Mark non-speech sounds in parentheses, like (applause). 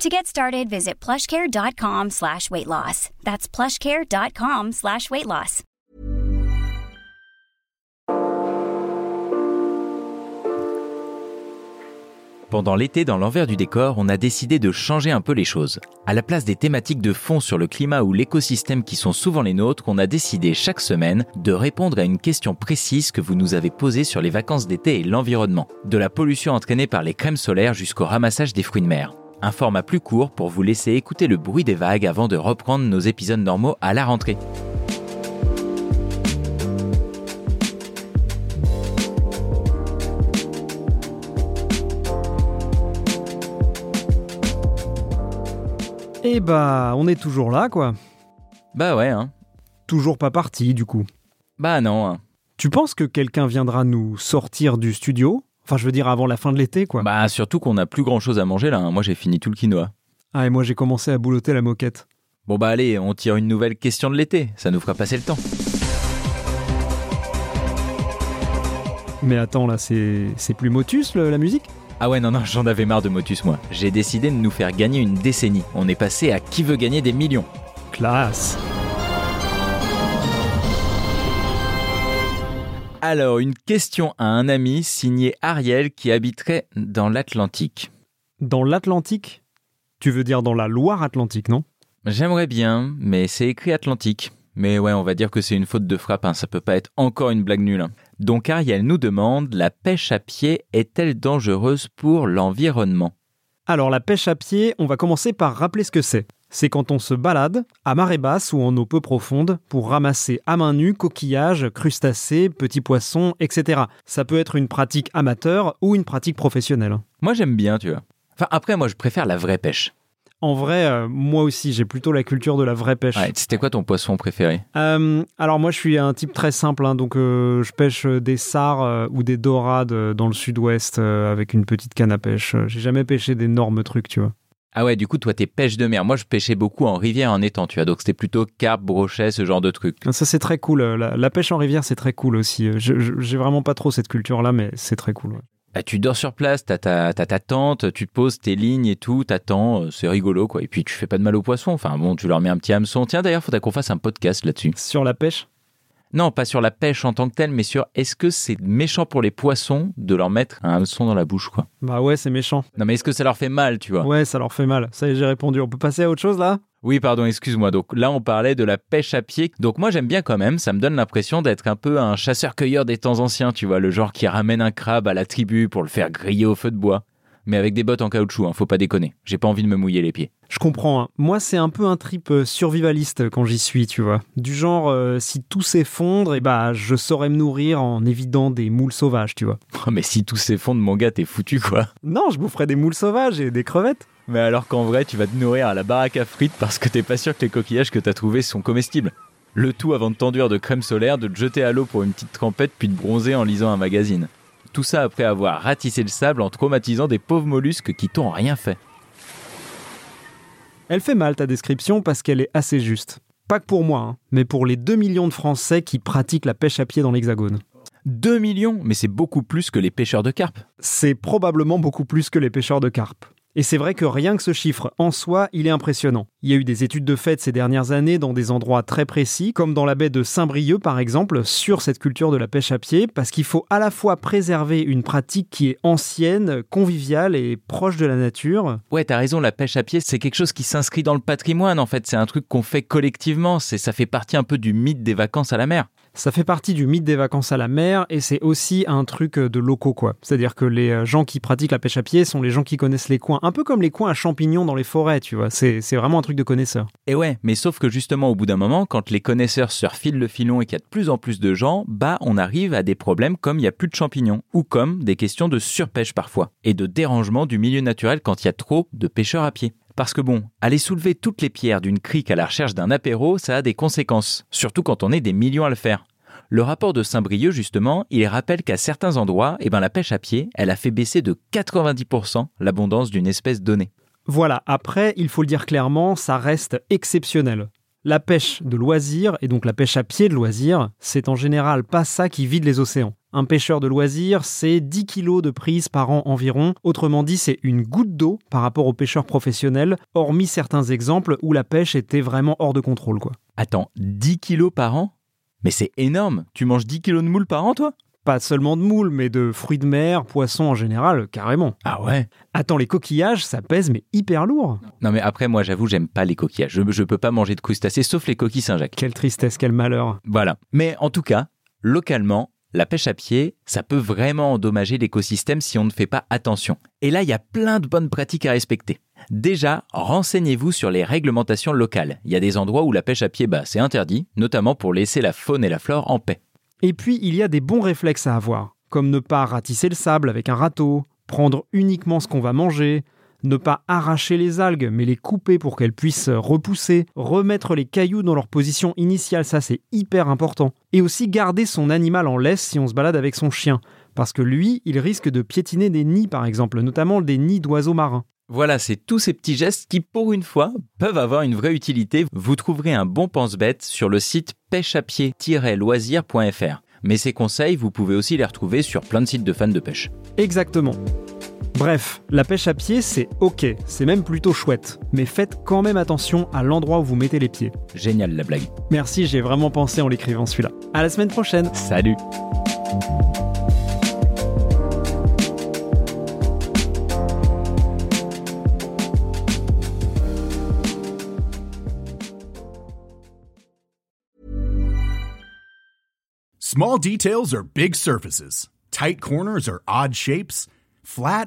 To get started, visit plushcare.com slash weight loss. That's plushcare.com slash weight loss. Pendant l'été, dans l'envers du décor, on a décidé de changer un peu les choses. À la place des thématiques de fond sur le climat ou l'écosystème qui sont souvent les nôtres, on a décidé chaque semaine de répondre à une question précise que vous nous avez posée sur les vacances d'été et l'environnement. De la pollution entraînée par les crèmes solaires jusqu'au ramassage des fruits de mer. Un format plus court pour vous laisser écouter le bruit des vagues avant de reprendre nos épisodes normaux à la rentrée. Et bah, on est toujours là, quoi. Bah ouais, hein. Toujours pas parti, du coup. Bah non. hein. Tu penses que quelqu'un viendra nous sortir du studio? Enfin, je veux dire, avant la fin de l'été, quoi. Bah surtout qu'on n'a plus grand chose à manger là. hein. Moi j'ai fini tout le quinoa. Ah, et moi, j'ai commencé à boulotter la moquette. Bon bah allez, on tire une nouvelle question de l'été. Ça nous fera passer le temps. Mais attends, là, c'est plus Motus, le- la musique? Ah ouais, non, non, j'en avais marre de Motus, moi. J'ai décidé de nous faire gagner une décennie. On est passé à qui veut gagner des millions. Classe Alors, une question à un ami signé Ariel qui habiterait dans l'Atlantique. Dans l'Atlantique? Tu veux dire dans la Loire-Atlantique, non? J'aimerais bien, mais c'est écrit Atlantique. Mais ouais, on va dire que c'est une faute de frappe, hein. ça peut pas être encore une blague nulle. hein. Donc Ariel nous demande, la pêche à pied est-elle dangereuse pour l'environnement? Alors, la pêche à pied, on va commencer par rappeler ce que c'est. C'est quand on se balade, à marée basse ou en eau peu profonde, pour ramasser à main nue coquillages, crustacés, petits poissons, etc. Ça peut être une pratique amateur ou une pratique professionnelle. Moi j'aime bien, tu vois. Enfin après, moi je préfère la vraie pêche. En vrai, euh, moi aussi, j'ai plutôt la culture de la vraie pêche. Ouais, C'était quoi ton poisson préféré? Euh, alors moi, je suis un type très simple, hein, donc euh, je pêche des sars ou des dorades dans le sud-ouest avec une petite canne à pêche. J'ai jamais pêché d'énormes trucs, tu vois. Ah ouais, du coup, toi, t'es pêche de mer. Moi, je pêchais beaucoup en rivière, en étang, tu vois. Donc, c'était plutôt carpe, brochet, ce genre de trucs. Ça, c'est très cool. euh, La, la pêche en rivière, c'est très cool aussi. Euh, J'ai vraiment pas trop cette culture-là, mais c'est très cool. ouais. Bah, tu dors sur place, t'as ta, ta tente, tu te poses tes lignes et tout, t'attends, euh, c'est rigolo, quoi. Et puis, tu fais pas de mal aux poissons. Enfin, bon, tu leur mets un petit hameçon. Tiens, d'ailleurs, faudrait qu'on fasse un podcast là-dessus. Sur la pêche? Non, pas sur la pêche en tant que telle, mais sur est-ce que c'est méchant pour les poissons de leur mettre un hameçon dans la bouche, quoi. Bah ouais, c'est méchant. Non, mais est-ce que ça leur fait mal, tu vois? Ouais, ça leur fait mal. Ça y est, j'ai répondu. On peut passer à autre chose là? Oui, pardon, excuse-moi. Donc là, on parlait de la pêche à pied. Donc moi, j'aime bien quand même. Ça me donne l'impression d'être un peu un chasseur-cueilleur des temps anciens, tu vois, le genre qui ramène un crabe à la tribu pour le faire griller au feu de bois. Mais avec des bottes en caoutchouc, hein, faut pas déconner. J'ai pas envie de me mouiller les pieds. Je comprends. hein. Moi, c'est un peu un trip euh, survivaliste quand j'y suis, tu vois. Du genre, euh, si tout s'effondre, et bah, je saurais me nourrir en évitant des moules sauvages, tu vois. Oh, (laughs) mais si tout s'effondre, mon gars, t'es foutu, quoi. Non, je boufferais des moules sauvages et des crevettes. Mais alors qu'en vrai, tu vas te nourrir à la baraque à frites parce que t'es pas sûr que les coquillages que t'as trouvés sont comestibles. Le tout avant de t'enduire de crème solaire, de te jeter à l'eau pour une petite trempette, puis de bronzer en lisant un magazine. Tout ça après avoir ratissé le sable en traumatisant des pauvres mollusques qui t'ont rien fait. Elle fait mal ta description parce qu'elle est assez juste. Pas que pour moi, hein, mais pour les 2 millions de Français qui pratiquent la pêche à pied dans l'Hexagone. 2 millions Mais c'est beaucoup plus que les pêcheurs de carpe. C'est probablement beaucoup plus que les pêcheurs de carpe. Et c'est vrai que rien que ce chiffre en soi, il est impressionnant. Il y a eu des études de fait ces dernières années dans des endroits très précis, comme dans la baie de Saint-Brieuc par exemple, sur cette culture de la pêche à pied, parce qu'il faut à la fois préserver une pratique qui est ancienne, conviviale et proche de la nature, Ouais, t'as raison, la pêche à pied, c'est quelque chose qui s'inscrit dans le patrimoine en fait. C'est un truc qu'on fait collectivement. Ça fait partie un peu du mythe des vacances à la mer. Ça fait partie du mythe des vacances à la mer et c'est aussi un truc euh, de locaux quoi. C'est-à-dire que les euh, gens qui pratiquent la pêche à pied sont les gens qui connaissent les coins, un peu comme les coins à champignons dans les forêts, tu vois. C'est vraiment un truc de connaisseur. Et ouais, mais sauf que justement au bout d'un moment, quand les connaisseurs se refilent le filon et qu'il y a de plus en plus de gens, bah on arrive à des problèmes comme il y a plus de champignons ou comme des questions de surpêche parfois et de dérangement du milieu naturel quand il y a trop de pêcheurs à pied. Parce que bon, aller soulever toutes les pierres d'une crique à la recherche d'un apéro, ça a des conséquences, surtout quand on est des millions à le faire. Le rapport de Saint-Brieuc, justement, il rappelle qu'à certains endroits, eh ben, la pêche à pied, elle a fait baisser de 90% l'abondance d'une espèce donnée. Voilà, après, il faut le dire clairement, ça reste exceptionnel. La pêche de loisir, et donc la pêche à pied de loisir, c'est en général pas ça qui vide les océans. Un pêcheur de loisir, c'est 10 kilos de prise par an environ. Autrement dit, c'est une goutte d'eau par rapport aux pêcheurs professionnels, hormis certains exemples où la pêche était vraiment hors de contrôle. Quoi. Attends, 10 kilos par an? Mais c'est énorme Tu manges 10 kilos de moules par an, toi? Pas seulement de moules, mais de fruits de mer, poissons en général, carrément. Ah ouais? Attends, les coquillages, ça pèse, mais hyper lourd. Non mais après, moi j'avoue, j'aime pas les coquillages. Je, je peux pas manger de crustacés, sauf les coquilles Saint-Jacques. Quelle tristesse, quel malheur. Voilà. Mais en tout cas, localement, la pêche à pied, ça peut vraiment endommager l'écosystème si on ne fait pas attention. Et là, il y a plein de bonnes pratiques à respecter. Déjà, renseignez-vous sur les réglementations locales. Il y a des endroits où la pêche à pied, bah, c'est interdit, notamment pour laisser la faune et la flore en paix. Et puis, il y a des bons réflexes à avoir, comme ne pas ratisser le sable avec un râteau, prendre uniquement ce qu'on va manger, ne pas arracher les algues, mais les couper pour qu'elles puissent repousser, remettre les cailloux dans leur position initiale, ça c'est hyper important. Et aussi garder son animal en laisse si on se balade avec son chien, parce que lui, il risque de piétiner des nids par exemple, notamment des nids d'oiseaux marins. Voilà, c'est tous ces petits gestes qui, pour une fois, peuvent avoir une vraie utilité. Vous trouverez un bon pense-bête sur le site pêcheapied-loisir.fr. Mais ces conseils, vous pouvez aussi les retrouver sur plein de sites de fans de pêche. Exactement. Bref, la pêche à pied, c'est ok, c'est même plutôt chouette. Mais faites quand même attention à l'endroit où vous mettez les pieds. Génial la blague. Merci, j'ai vraiment pensé en l'écrivant celui-là. À la semaine prochaine. Salut. Small details are big surfaces. Tight corners are odd shapes. Flat,